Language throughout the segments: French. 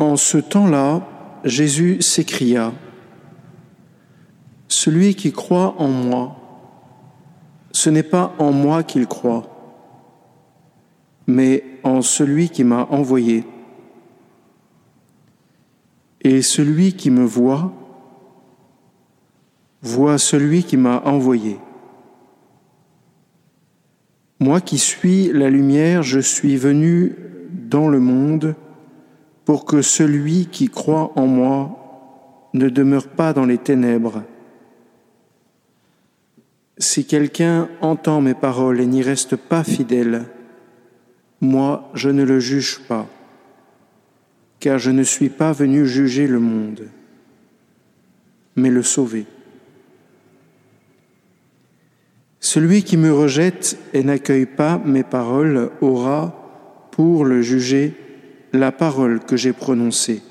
En ce temps-là, Jésus s'écria, Celui qui croit en moi, ce n'est pas en moi qu'il croit, mais en celui qui m'a envoyé. Et celui qui me voit, voit celui qui m'a envoyé. Moi qui suis la lumière, je suis venu dans le monde pour que celui qui croit en moi ne demeure pas dans les ténèbres. Si quelqu'un entend mes paroles et n'y reste pas fidèle, moi je ne le juge pas, car je ne suis pas venu juger le monde, mais le sauver. Celui qui me rejette et n'accueille pas mes paroles aura, pour le juger, la parole que j'ai prononcée.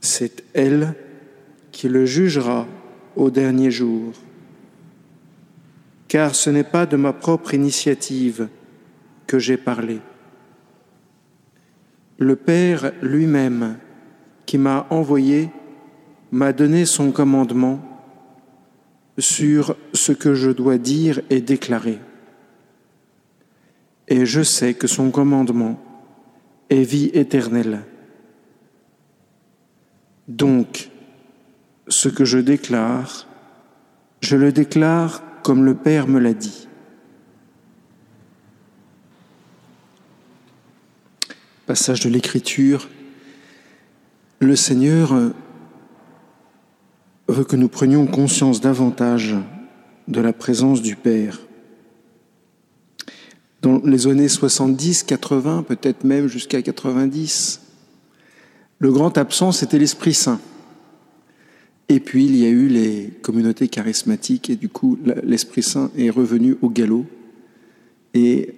C'est elle qui le jugera au dernier jour. Car ce n'est pas de ma propre initiative que j'ai parlé. Le Père lui-même, qui m'a envoyé, m'a donné son commandement sur ce que je dois dire et déclarer. Et je sais que son commandement est vie éternelle. Donc, ce que je déclare, je le déclare comme le Père me l'a dit. Passage de l'Écriture. Le Seigneur veut que nous prenions conscience davantage de la présence du Père. Dans les années 70, 80, peut-être même jusqu'à 90, le grand absent, c'était l'Esprit Saint. Et puis, il y a eu les communautés charismatiques, et du coup, l'Esprit Saint est revenu au galop. Et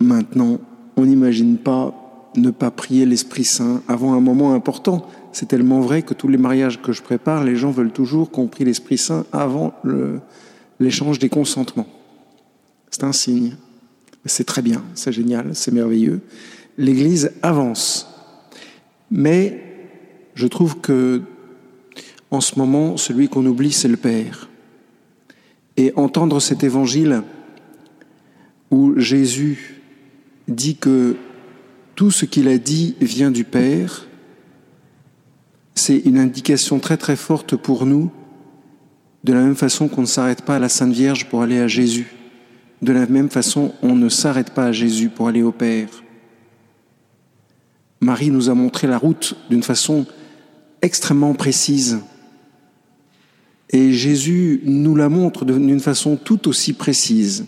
maintenant, on n'imagine pas ne pas prier l'Esprit Saint avant un moment important. C'est tellement vrai que tous les mariages que je prépare, les gens veulent toujours qu'on prie l'Esprit Saint avant l'échange des consentements. C'est un signe. C'est très bien, c'est génial, c'est merveilleux. L'Église avance. Mais je trouve que en ce moment, celui qu'on oublie, c'est le Père. Et entendre cet évangile où Jésus dit que tout ce qu'il a dit vient du Père, c'est une indication très très forte pour nous, de la même façon qu'on ne s'arrête pas à la Sainte Vierge pour aller à Jésus, de la même façon on ne s'arrête pas à Jésus pour aller au Père. Marie nous a montré la route d'une façon extrêmement précise. Et Jésus nous la montre d'une façon tout aussi précise.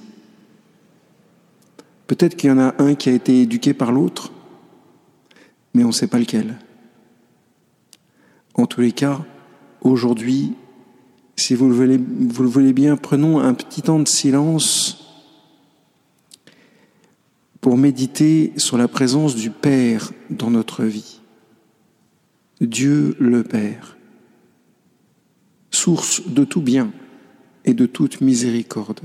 Peut-être qu'il y en a un qui a été éduqué par l'autre, mais on ne sait pas lequel. En tous les cas, aujourd'hui, si vous le, voulez, bien, prenons un petit temps de silence pour méditer sur la présence du Père dans notre vie. Dieu le Père, source de tout bien et de toute miséricorde.